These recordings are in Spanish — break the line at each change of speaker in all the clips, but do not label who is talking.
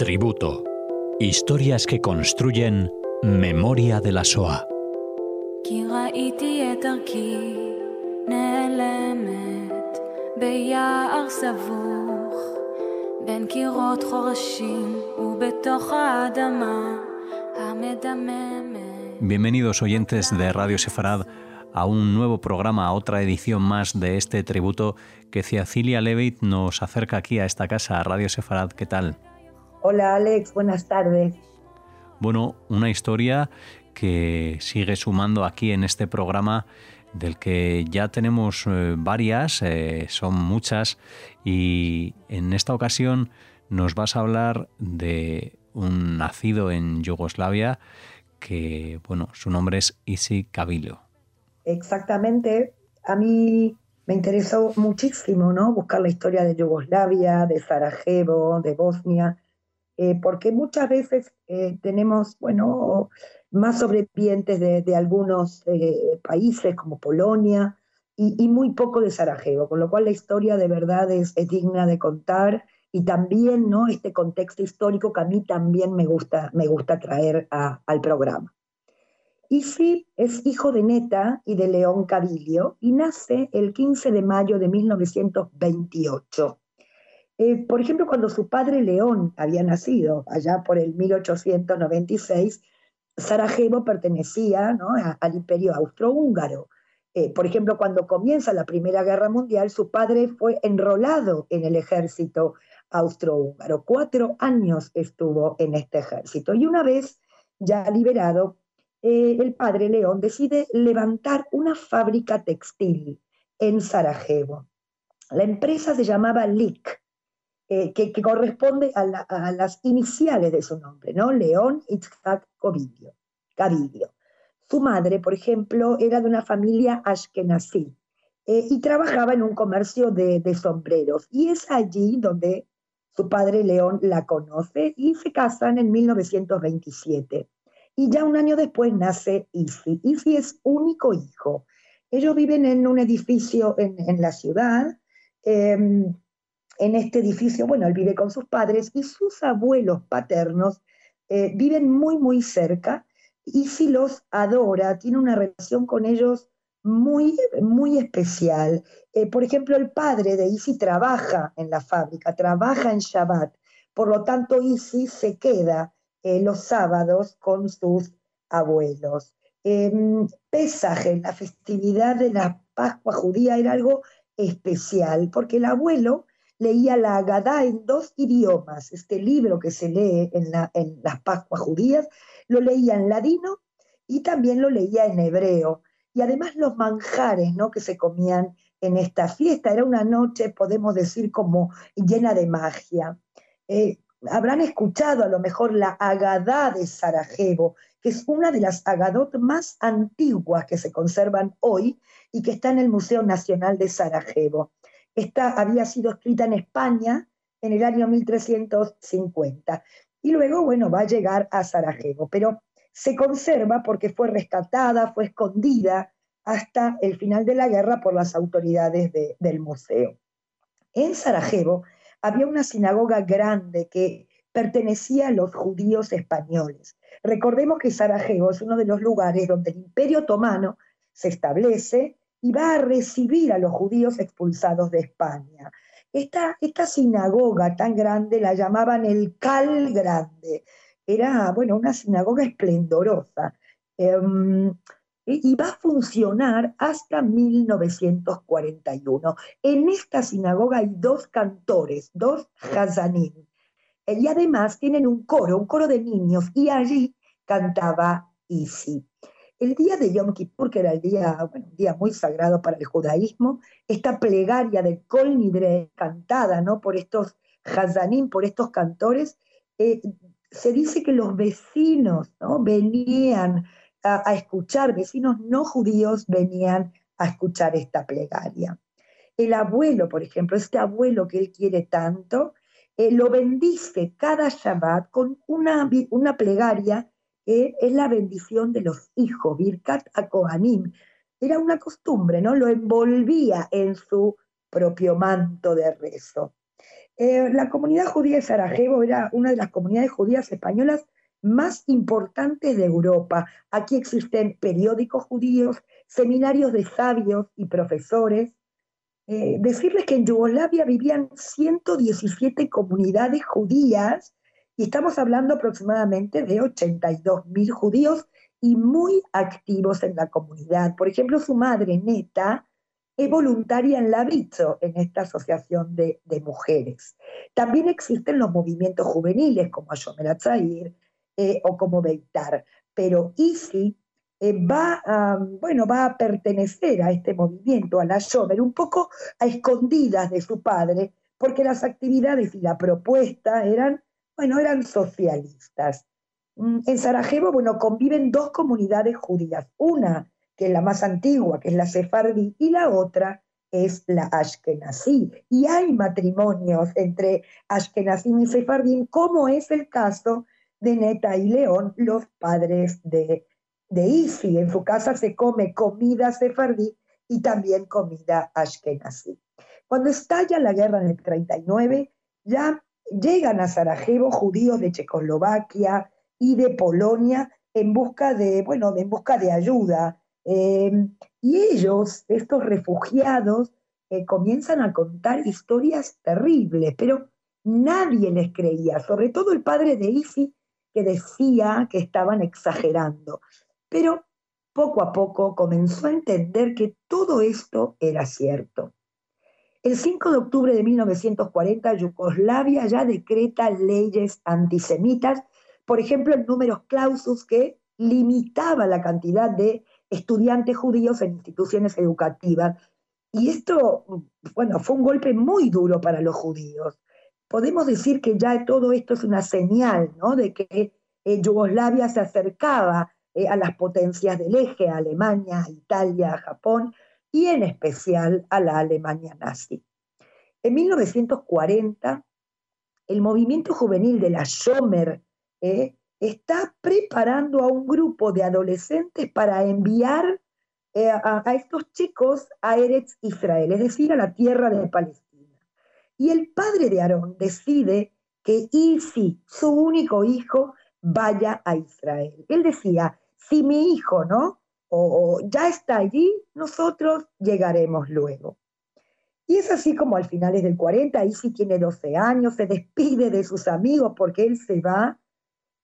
Tributo. Historias que construyen memoria de la SOA. Bienvenidos oyentes de Radio Sefarad a un nuevo programa, a otra edición más de este tributo que Ciacilia Levitt nos acerca aquí a esta casa, a Radio Sefarad. ¿Qué tal?
Hola Alex, buenas tardes.
Bueno, una historia que sigue sumando aquí en este programa del que ya tenemos eh, varias, eh, son muchas, y en esta ocasión nos vas a hablar de un nacido en Yugoslavia que, bueno, su nombre es Isi Kabillo.
Exactamente. A mí me interesó muchísimo, ¿no? Buscar la historia de Yugoslavia, de Sarajevo, de Bosnia, eh, porque muchas veces eh, tenemos, bueno, más sobrevivientes de, algunos eh, países como Polonia y, muy poco de Sarajevo, con lo cual la historia de verdad es, digna de contar y también, ¿no? Este contexto histórico que a mí también me gusta, me gusta traer al programa. Isi es hijo de Neta y de León Cabilio y nace el 15 de mayo de 1928. Eh, por ejemplo, cuando su padre León había nacido, allá por el 1896, Sarajevo pertenecía al imperio austrohúngaro. Eh, por ejemplo, cuando comienza la Primera Guerra Mundial, su padre fue enrolado en el ejército austrohúngaro. Cuatro años estuvo en este ejército y una vez ya liberado, eh, el padre León decide levantar una fábrica textil en Sarajevo. La empresa se llamaba LIC, eh, que, corresponde a, las iniciales de su nombre, ¿no? León Itzhak Gavidio. Su madre, por ejemplo, era de una familia ashkenazí eh, y trabajaba en un comercio de, de sombreros. Y es allí donde su padre León la conoce y se casan en 1927. Y ya un año después nace Isi. Isi es único hijo. Ellos viven en un edificio en, la ciudad. Em, en este edificio, bueno, él vive con sus padres y sus abuelos paternos eh, viven muy, muy cerca. Isi los adora, tiene una relación con ellos muy, muy especial. Eh, por ejemplo, el padre de Isi trabaja en la fábrica, trabaja en Shabbat. Por lo tanto, Isi se queda eh, los sábados con sus abuelos. Eh, Pesaje, la festividad de la Pascua judía, era algo especial, porque el abuelo leía la Agadá en dos idiomas. Este libro que se lee en, en las Pascuas judías lo leía en ladino y también lo leía en hebreo. Y además los manjares ¿no? que se comían en esta fiesta. Era una noche, podemos decir, como llena de magia. Eh, habrán escuchado a lo mejor la Agadá de Sarajevo, que es una de las Agadot más antiguas que se conservan hoy y que está en el Museo Nacional de Sarajevo. Esta había sido escrita en España en el año 1350 y luego, bueno, va a llegar a Sarajevo, pero se conserva porque fue rescatada, fue escondida hasta el final de la guerra por las autoridades del museo. En Sarajevo había una sinagoga grande que pertenecía a los judíos españoles. Recordemos que Sarajevo es uno de los lugares donde el imperio otomano se establece y va a recibir a los judíos expulsados de España. Esta, esta sinagoga tan grande la llamaban el Cal Grande. Era, bueno, una sinagoga esplendorosa. Em, y va a funcionar hasta 1941. En esta sinagoga hay dos cantores, dos hazanim, y además tienen un coro, un coro de niños, y allí cantaba Isi. El día de Yom Kippur, que era el día, bueno, un día muy sagrado para el judaísmo, esta plegaria del Kol Nidre, cantada ¿no? por estos hazanim, por estos cantores, eh, se dice que los vecinos ¿no? venían a, escuchar, vecinos no judíos venían a escuchar esta plegaria. El abuelo, por ejemplo, este abuelo que él quiere tanto, eh, lo bendice cada Shabbat con una, una plegaria que es la bendición de los hijos, Birkat a. Era una costumbre, ¿no? Lo envolvía en su propio manto de rezo. Eh, la comunidad judía de Sarajevo era una de las comunidades judías españolas más importantes de Europa. Aquí existen periódicos judíos, seminarios de sabios y profesores. Eh, decirles que en Yugoslavia vivían 117 comunidades judías y estamos hablando aproximadamente de 82 mil judíos y muy activos en la comunidad. Por ejemplo, su madre, Neta, es voluntaria en la Britzo, en esta asociación de, mujeres. También existen los movimientos juveniles como Ayomer Atzair eh, o como Beitar, pero Isi eh, va, a, bueno, va a pertenecer a este movimiento, a la Ayomer, un poco a escondidas de su padre, porque las actividades y la propuesta eran, bueno, eran socialistas. Mm, en Sarajevo, bueno, conviven dos comunidades judías, una que es la más antigua, que es la sefardí, y la otra es la ashkenazí. Y hay matrimonios entre ashkenazí y sefardí, como es el caso de Neta y León, los padres de, de Isi. En su casa se come comida sefardí y también comida ashkenazí. Cuando estalla la guerra en el 39, ya llegan a Sarajevo judíos de Checoslovaquia y de Polonia en busca de, bueno, en busca de ayuda, Em, y ellos, estos refugiados, eh, comienzan a contar historias terribles, pero nadie les creía, sobre todo el padre de Isi, que decía que estaban exagerando. Pero poco a poco comenzó a entender que todo esto era cierto. El 5 de octubre de 1940, Yugoslavia ya decreta leyes antisemitas, por ejemplo, el número clausus que limitaba la cantidad de estudiantes judíos en instituciones educativas. Y esto, bueno, fue un golpe muy duro para los judíos. Podemos decir que ya todo esto es una señal, ¿no? De que eh, Yugoslavia se acercaba eh, a las potencias del eje, a Alemania, Italia, Japón y en especial a la Alemania nazi. En 1940, el movimiento juvenil de la Schomer eh, está preparando a un grupo de adolescentes para enviar eh, a, estos chicos a Eretz Israel, es decir, a la tierra de Palestina. Y el padre de Aarón decide que Isi, su único hijo, vaya a Israel. Él decía, si mi hijo, ¿no? O, ya está allí, nosotros llegaremos luego. Y es así como al finales del 40, Isi tiene 12 años, se despide de sus amigos porque él se va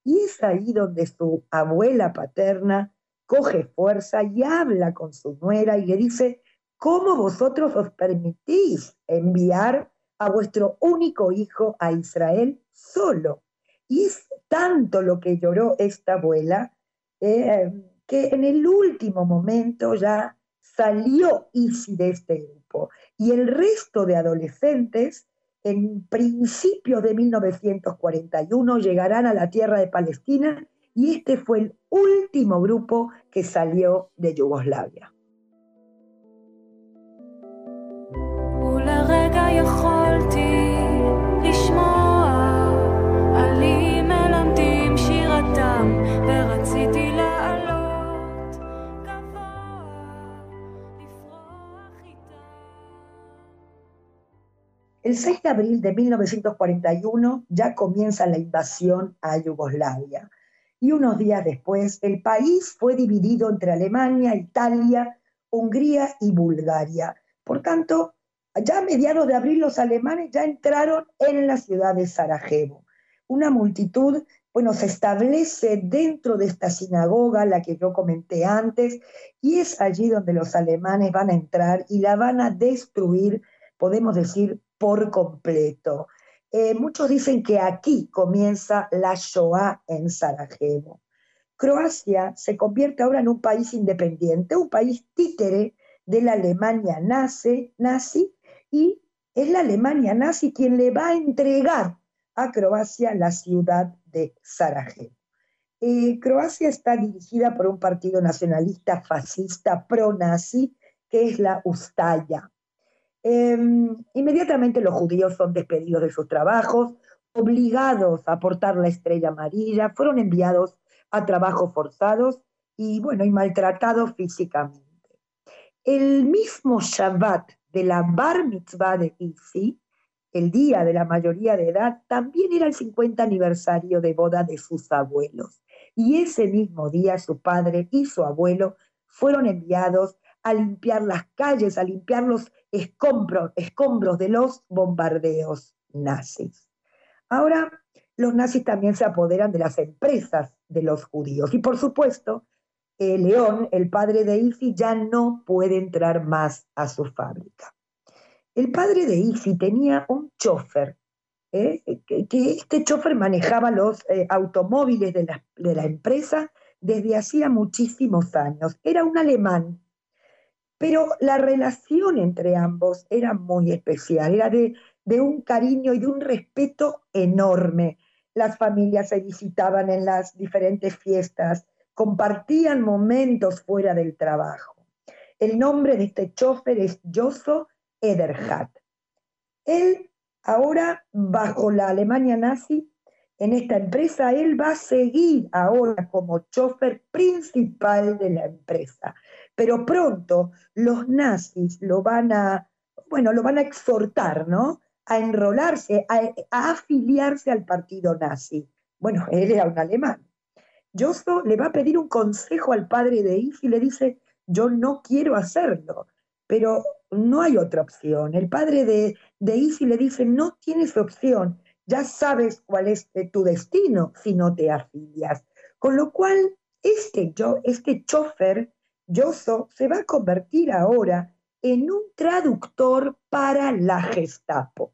y es ahí donde su abuela paterna coge fuerza y habla con su nuera y le dice, ¿cómo vosotros os permitís enviar a vuestro único hijo a Israel solo? Y es tanto lo que lloró esta abuela eh, que en el último momento ya salió Isi de este grupo y el resto de adolescentes en principios de 1941 llegarán a la tierra de Palestina y este fue el último grupo que salió de Yugoslavia. El 6 de abril de 1941 ya comienza la invasión a Yugoslavia y unos días después el país fue dividido entre Alemania, Italia, Hungría y Bulgaria. Por tanto, ya a mediados de abril los alemanes ya entraron en la ciudad de Sarajevo. Una multitud, bueno, se establece dentro de esta sinagoga, la que yo comenté antes, y es allí donde los alemanes van a entrar y la van a destruir, podemos decir, por completo. Eh, muchos dicen que aquí comienza la Shoah en Sarajevo. Croacia se convierte ahora en un país independiente, un país títere de la Alemania nazi, nazi y es la Alemania nazi quien le va a entregar a Croacia la ciudad de Sarajevo. Eh, Croacia está dirigida por un partido nacionalista fascista pro-nazi que es la Ustaya. Em, inmediatamente los judíos son despedidos de sus trabajos, obligados a portar la estrella amarilla, fueron enviados a trabajos forzados y, bueno, y maltratados físicamente. El mismo Shabbat de la Bar Mitzvah de Isi, el día de la mayoría de edad, también era el 50 aniversario de boda de sus abuelos. Y ese mismo día su padre y su abuelo fueron enviados a limpiar las calles, a limpiar los escombros, escombros de los bombardeos nazis. Ahora, los nazis también se apoderan de las empresas de los judíos. Y por supuesto, León, el padre de Isi, ya no puede entrar más a su fábrica. El padre de Isi tenía un chofer, ¿eh? que, este chofer manejaba los eh, automóviles de la, de la empresa desde hacía muchísimos años. Era un alemán, pero la relación entre ambos era muy especial, era de, un cariño y de un respeto enorme. Las familias se visitaban en las diferentes fiestas, compartían momentos fuera del trabajo. El nombre de este chofer es Josso Ederhardt. Él ahora, bajo la Alemania nazi, en esta empresa, él va a seguir ahora como chofer principal de la empresa. Pero pronto los nazis lo van a, bueno, lo van a exhortar, ¿no? A enrolarse, a, afiliarse al partido nazi. Bueno, él era un alemán. Josso le va a pedir un consejo al padre de If y le dice, yo no quiero hacerlo, pero no hay otra opción. El padre de, de le dice, no tienes opción, ya sabes cuál es eh, tu destino si no te afilias. Con lo cual, este, yo, este chofer, Yoso, se va a convertir ahora en un traductor para la Gestapo.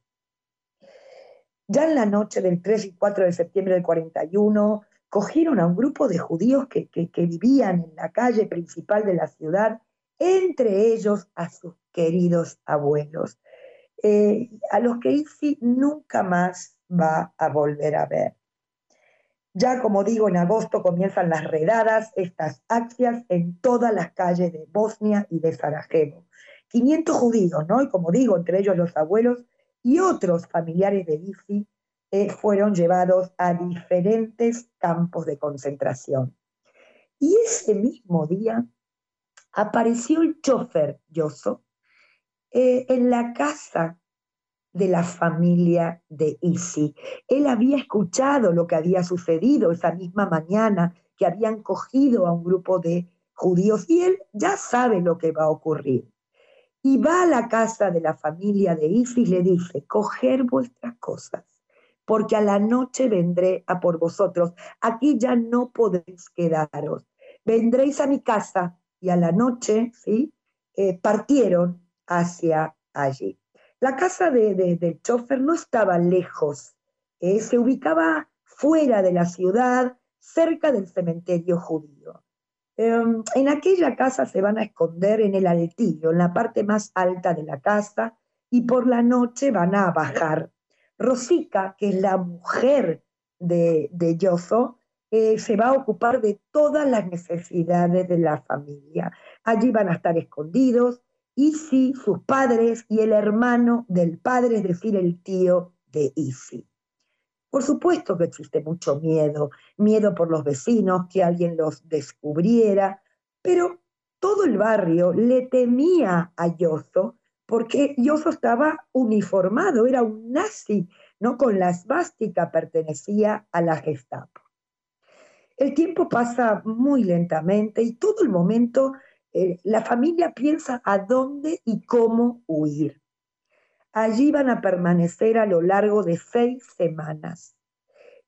Ya en la noche del 3 y 4 de septiembre del 41, cogieron a un grupo de judíos que, vivían en la calle principal de la ciudad entre ellos a sus queridos abuelos, eh, a los que Isi nunca más va a volver a ver. Ya como digo, en agosto comienzan las redadas, estas accias en todas las calles de Bosnia y de Sarajevo. 500 judíos, ¿no? Y como digo, entre ellos los abuelos y otros familiares de Isi eh, fueron llevados a diferentes campos de concentración. Y ese mismo día apareció el chofer Yoso eh, en la casa de la familia de Isi. Él había escuchado lo que había sucedido esa misma mañana, que habían cogido a un grupo de judíos y él ya sabe lo que va a ocurrir. Y va a la casa de la familia de Isi y le dice, coger vuestras cosas, porque a la noche vendré a por vosotros. Aquí ya no podéis quedaros. Vendréis a mi casa y a la noche ¿sí? Eh, partieron hacia allí. La casa de, del chofer no estaba lejos, eh, se ubicaba fuera de la ciudad, cerca del cementerio judío. Em, en aquella casa se van a esconder en el altillo, en la parte más alta de la casa, y por la noche van a bajar. Rosica, que es la mujer de, de eh, se va a ocupar de todas las necesidades de la familia. Allí van a estar escondidos Isi, sus padres y el hermano del padre, es decir, el tío de Isi. Por supuesto que existe mucho miedo, miedo por los vecinos, que alguien los descubriera, pero todo el barrio le temía a Yoso porque Yoso estaba uniformado, era un nazi, no con la esvástica pertenecía a la Gestapo. El tiempo pasa muy lentamente y todo el momento eh, la familia piensa a dónde y cómo huir. Allí van a permanecer a lo largo de seis semanas.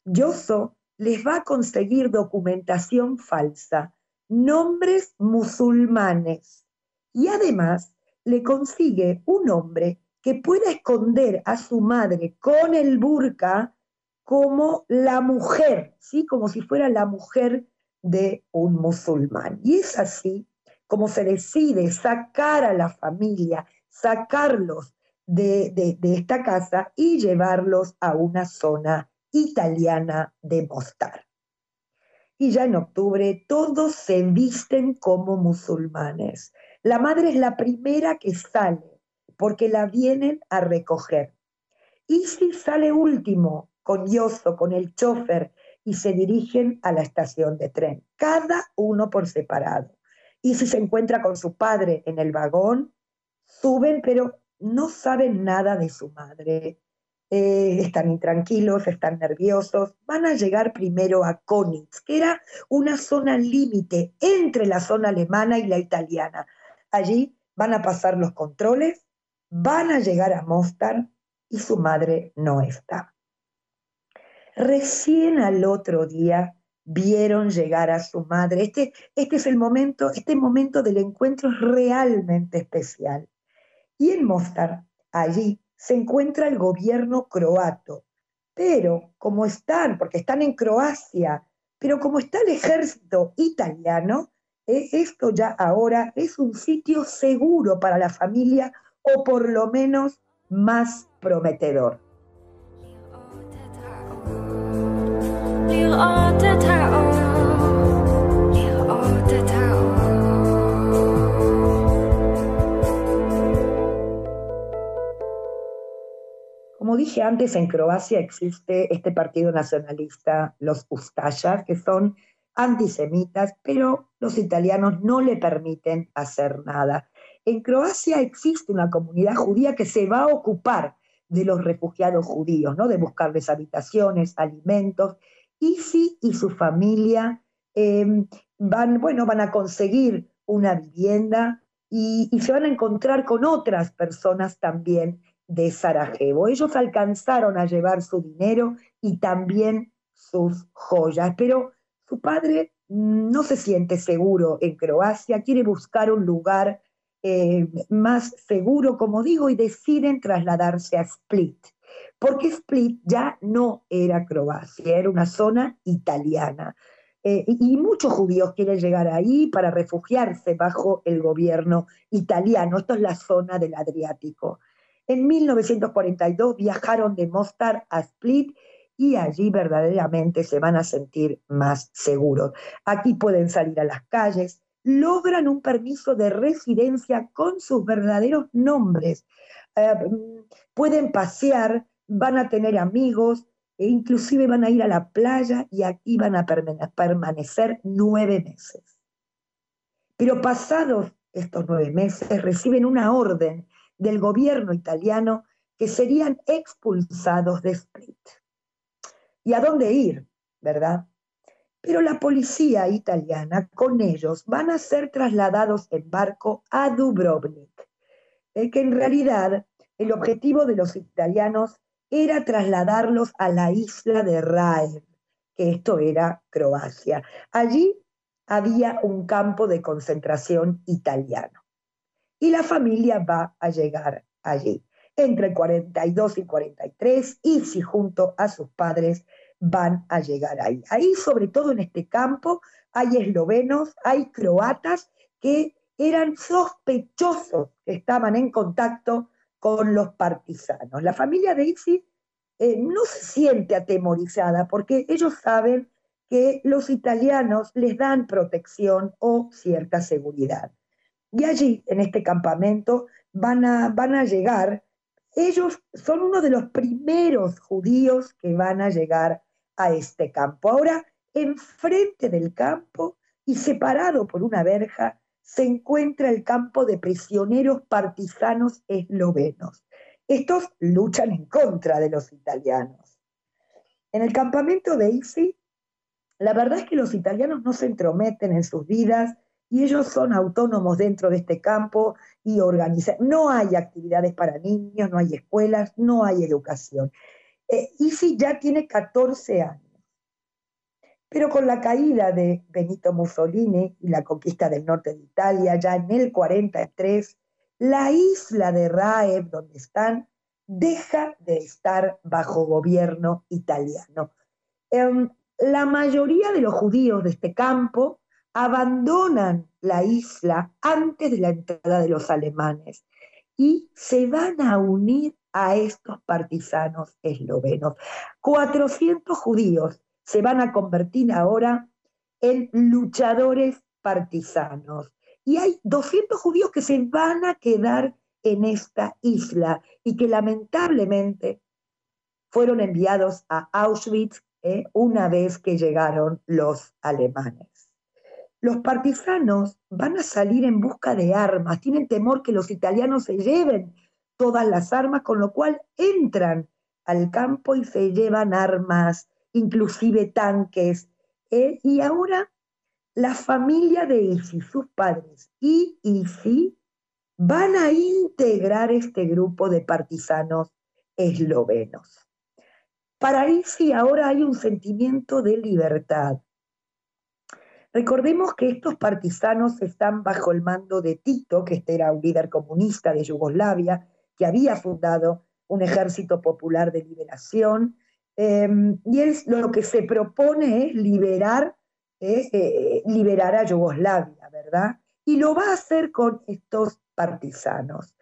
Yoso les va a conseguir documentación falsa, nombres musulmanes y además le consigue un hombre que pueda esconder a su madre con el burka como la mujer, ¿sí? como si fuera la mujer de un musulmán. Y es así como se decide sacar a la familia, sacarlos de, de esta casa y llevarlos a una zona italiana de Mostar. Y ya en octubre todos se visten como musulmanes. La madre es la primera que sale porque la vienen a recoger. Y si sale último con Yoso, con el chofer, y se dirigen a la estación de tren, cada uno por separado. Y si se encuentra con su padre en el vagón, suben, pero no saben nada de su madre. eh, están intranquilos, están nerviosos, van a llegar primero a Konitz, que era una zona límite entre la zona alemana y la italiana. Allí van a pasar los controles, van a llegar a Mostar y su madre no está. Recién al otro día vieron llegar a su madre. Este, este es el momento, este momento del encuentro es realmente especial. Y en Mostar, allí, se encuentra el gobierno croato. Pero como están, porque están en Croacia, pero como está el ejército italiano, eh, esto ya ahora es un sitio seguro para la familia o por lo menos más prometedor. Como dije antes, en Croacia existe este partido nacionalista, los Ustashas, que son antisemitas, pero los italianos no le permiten hacer nada. En Croacia existe una comunidad judía que se va a ocupar de los refugiados judíos, ¿no? de buscarles habitaciones, alimentos. Isi y su familia em, van, bueno, van a conseguir una vivienda y, se van a encontrar con otras personas también de Sarajevo. Ellos alcanzaron a llevar su dinero y también sus joyas, pero su padre no se siente seguro en Croacia, quiere buscar un lugar eh, más seguro, como digo, y deciden trasladarse a Split, porque Split ya no era Croacia, era una zona italiana. Eh, y muchos judíos quieren llegar ahí para refugiarse bajo el gobierno italiano. Esto es la zona del Adriático. En 1942 viajaron de Mostar a Split y allí verdaderamente se van a sentir más seguros. Aquí pueden salir a las calles, logran un permiso de residencia con sus verdaderos nombres, eh, pueden pasear, van a tener amigos, e inclusive van a ir a la playa y aquí van a permanecer nueve meses. Pero pasados estos nueve meses reciben una orden del gobierno italiano que serían expulsados de Split. ¿Y a dónde ir? ¿Verdad? Pero la policía italiana con ellos van a ser trasladados en barco a Dubrovnik, que en realidad el objetivo de los italianos era trasladarlos a la isla de Raev, que esto era Croacia. Allí había un campo de concentración italiano y la familia va a llegar allí. Entre 42 y 43, y si junto a sus padres van a llegar ahí. Ahí, sobre todo en este campo, hay eslovenos, hay croatas que eran sospechosos que estaban en contacto con los partisanos. La familia de eh, no se siente atemorizada porque ellos saben que los italianos les dan protección o cierta seguridad. Y allí, en este campamento, van a, van a llegar, ellos son uno de los primeros judíos que van a llegar a este campo. Ahora, enfrente del campo y separado por una verja, se encuentra el campo de prisioneros partisanos eslovenos. Estos luchan en contra de los italianos. En el campamento de Isi, la verdad es que los italianos no se entrometen en sus vidas, y ellos son autónomos dentro de este campo y organizan. No hay actividades para niños, no hay escuelas, no hay educación. Eh, ya tiene 14 años, pero con la caída de Benito Mussolini y la conquista del norte de Italia, ya en el 43, la isla de Raev, donde están, deja de estar bajo gobierno italiano. Em, la mayoría de los judíos de este campo abandonan la isla antes de la entrada de los alemanes y se van a unir a estos partisanos eslovenos. 400 judíos se van a convertir ahora en luchadores partisanos. Y hay 200 judíos que se van a quedar en esta isla y que lamentablemente fueron enviados a Auschwitz eh, una vez que llegaron los alemanes. Los partisanos van a salir en busca de armas, tienen temor que los italianos se lleven todas las armas, con lo cual entran al campo y se llevan armas, inclusive tanques. ¿eh? y ahora la familia de Isi, sus padres y Isi, van a integrar este grupo de partisanos eslovenos. Para Isi ahora hay un sentimiento de libertad. Recordemos que estos partisanos están bajo el mando de Tito, que este era un líder comunista de Yugoslavia, que había fundado un ejército popular de liberación, em, y es lo que se propone es liberar, eh, liberar a Yugoslavia, ¿verdad? Y lo va a hacer con estos partisanos.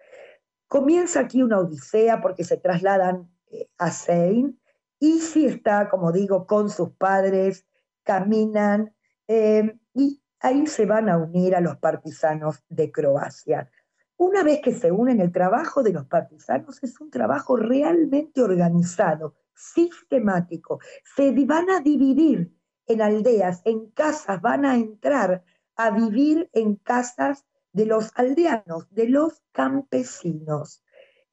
Comienza aquí una odisea porque se trasladan eh, a Sein, y si está, como digo, con sus padres, caminan, em, y ahí se van a unir a los partisanos de Croacia. Una vez que se unen, el trabajo de los partisanos es un trabajo realmente organizado, sistemático. Se van a dividir en aldeas, en casas, van a entrar a vivir en casas de los aldeanos, de los campesinos.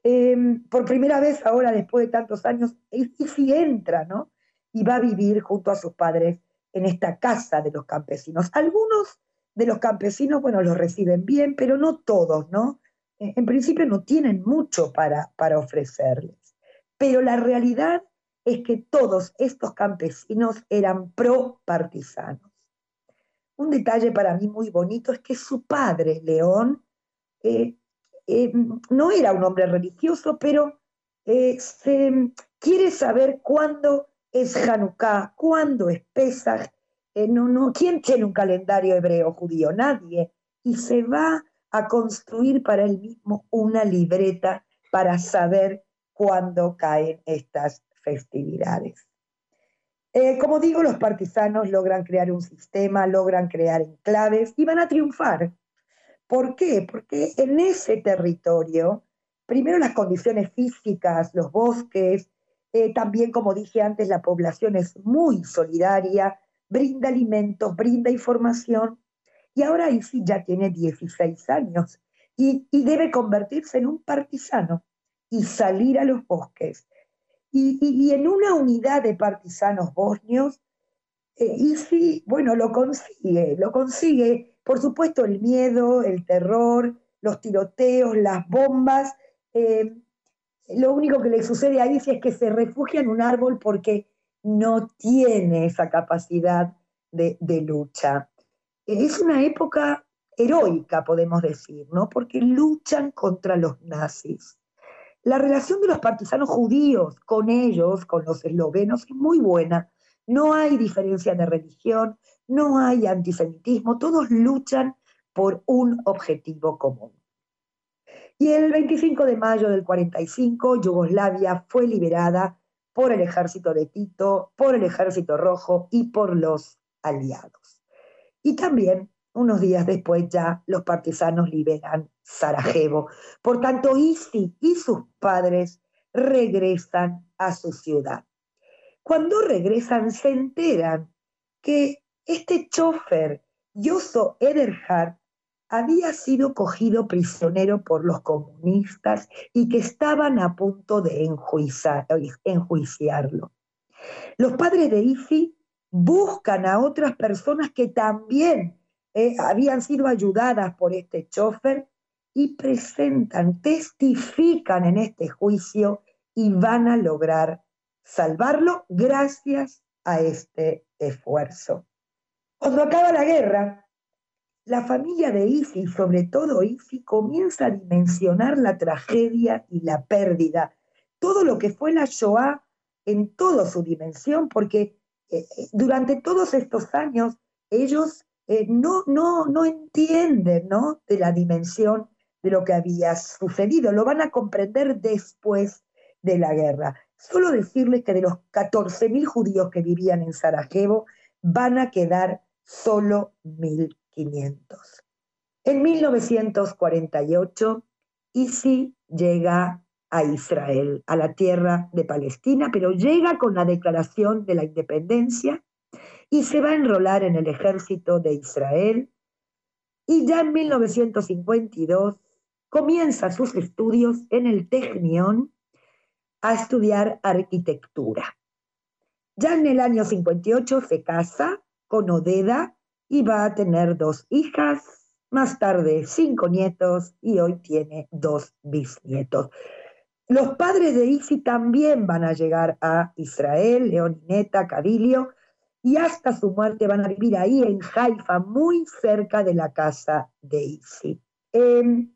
Em, por primera vez ahora, después de tantos años, y si entra, ¿no? Y va a vivir junto a sus padres en esta casa de los campesinos. Algunos de los campesinos, bueno, los reciben bien, pero no todos, ¿no? En principio no tienen mucho para, para ofrecerles. Pero la realidad es que todos estos campesinos eran pro-partisanos. Un detalle para mí muy bonito es que su padre, León, eh, eh, no era un hombre religioso, pero eh, se quiere saber cuándo es Hanukkah, cuándo es Pesach, no, no, ¿quién tiene un calendario hebreo judío? Nadie. Y se va a construir para él mismo una libreta para saber cuándo caen estas festividades. Eh, como digo, los partisanos logran crear un sistema, logran crear enclaves y van a triunfar. ¿Por qué? Porque en ese territorio, primero las condiciones físicas, los bosques, eh, también, como dije antes, la población es muy solidaria, brinda alimentos, brinda información. Y ahora Isi ya tiene 16 años y, debe convertirse en un partisano y salir a los bosques. Y, en una unidad de partisanos bosnios, eh, Isi, bueno, lo consigue, lo consigue, por supuesto, el miedo, el terror, los tiroteos, las bombas. Eh, lo único que le sucede a Isi es que se refugia en un árbol porque no tiene esa capacidad de, lucha. Es una época heroica, podemos decir, ¿no? Porque luchan contra los nazis. La relación de los partisanos judíos con ellos, con los eslovenos, es muy buena. No hay diferencia de religión, no hay antisemitismo, todos luchan por un objetivo común. Y el 25 de mayo del 45, Yugoslavia fue liberada por el ejército de Tito, por el ejército rojo y por los aliados. Y también, unos días después ya, los partisanos liberan Sarajevo. Por tanto, Isi y sus padres regresan a su ciudad. Cuando regresan, se enteran que este chofer, Yoso Ederhardt, había sido cogido prisionero por los comunistas y que estaban a punto de enjuiciarlo. Los padres de Ifi buscan a otras personas que también eh, habían sido ayudadas por este chofer y presentan, testifican en este juicio y van a lograr salvarlo gracias a este esfuerzo. Cuando acaba la guerra, la familia de Isi, sobre todo Isi, comienza a dimensionar la tragedia y la pérdida, todo lo que fue la Shoah en toda su dimensión, porque eh, eh, durante todos estos años ellos eh, no, no, no entienden ¿no? de la dimensión de lo que había sucedido, lo van a comprender después de la guerra. Solo decirles que de los 14.000 judíos que vivían en Sarajevo, van a quedar solo mil en 1948, Isi llega a Israel, a la tierra de Palestina, pero llega con la declaración de la independencia y se va a enrolar en el ejército de Israel. Y ya en 1952 comienza sus estudios en el Technion a estudiar arquitectura. Ya en el año 58 se casa con Odeda y va a tener dos hijas, más tarde cinco nietos y hoy tiene dos bisnietos. Los padres de Isi también van a llegar a Israel, Leonineta, Cabilio, y hasta su muerte van a vivir ahí en Haifa, muy cerca de la casa de Isi. Em,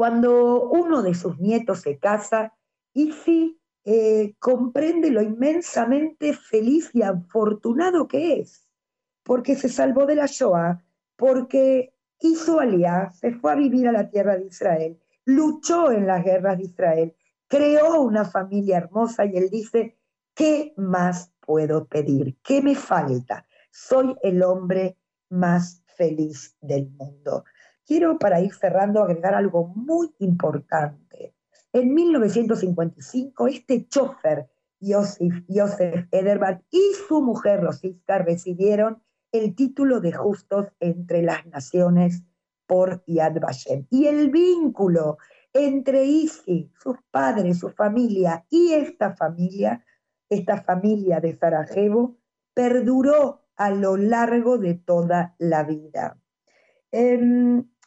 cuando uno de sus nietos se casa, Isi eh, comprende lo inmensamente feliz y afortunado que es, porque se salvó de la Shoah, porque hizo aliá, se fue a vivir a la tierra de Israel, luchó en las guerras de Israel, creó una familia hermosa y él dice, ¿qué más puedo pedir? ¿Qué me falta? Soy el hombre más feliz del mundo. Quiero para ir cerrando agregar algo muy importante. En 1955, este chofer, Joseph Ederbart, y su mujer Rosita recibieron el título de justos entre las naciones por Yad Vashem. Y el vínculo entre Isi, sus padres, su familia y esta familia, esta familia de Sarajevo, perduró a lo largo de toda la vida.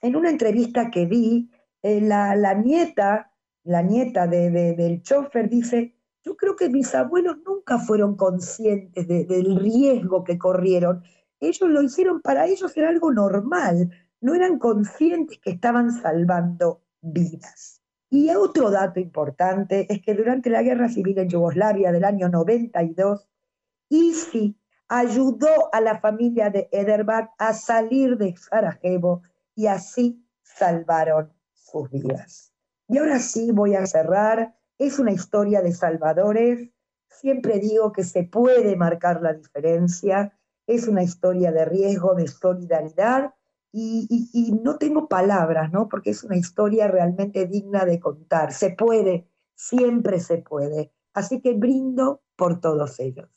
En, una entrevista que vi, eh, la, nieta, la nieta del chofer dice, yo creo que mis abuelos nunca fueron conscientes del riesgo que corrieron ellos lo hicieron para ellos, era algo normal, no eran conscientes que estaban salvando vidas. Y otro dato importante es que durante la guerra civil en Yugoslavia del año 92, ISI ayudó a la familia de Ederbach a salir de Sarajevo y así salvaron sus vidas. Y ahora sí voy a cerrar. Es una historia de salvadores. Siempre digo que se puede marcar la diferencia es una historia de riesgo, de solidaridad, y, no tengo palabras, ¿no? Porque es una historia realmente digna de contar. Se puede, siempre se puede. Así que brindo por todos ellos.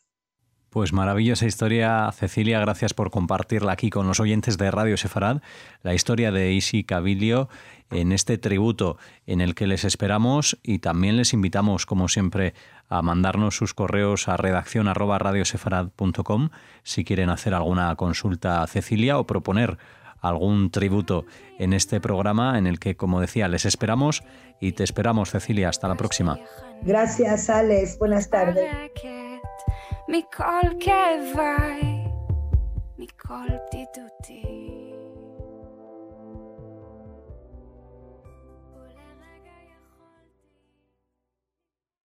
Pues maravillosa historia, Cecilia. Gracias por compartirla aquí con los oyentes de Radio Sefarad. La historia de Isi Cabilio en este tributo en el que les esperamos y también les invitamos, como siempre, a mandarnos sus correos a redacción arroba si quieren hacer alguna consulta a Cecilia o proponer algún tributo en este programa en el que, como decía, les esperamos y te esperamos, Cecilia. Hasta la próxima.
Gracias, Alex. Buenas tardes. מכל כאביי, מכל בדידותי.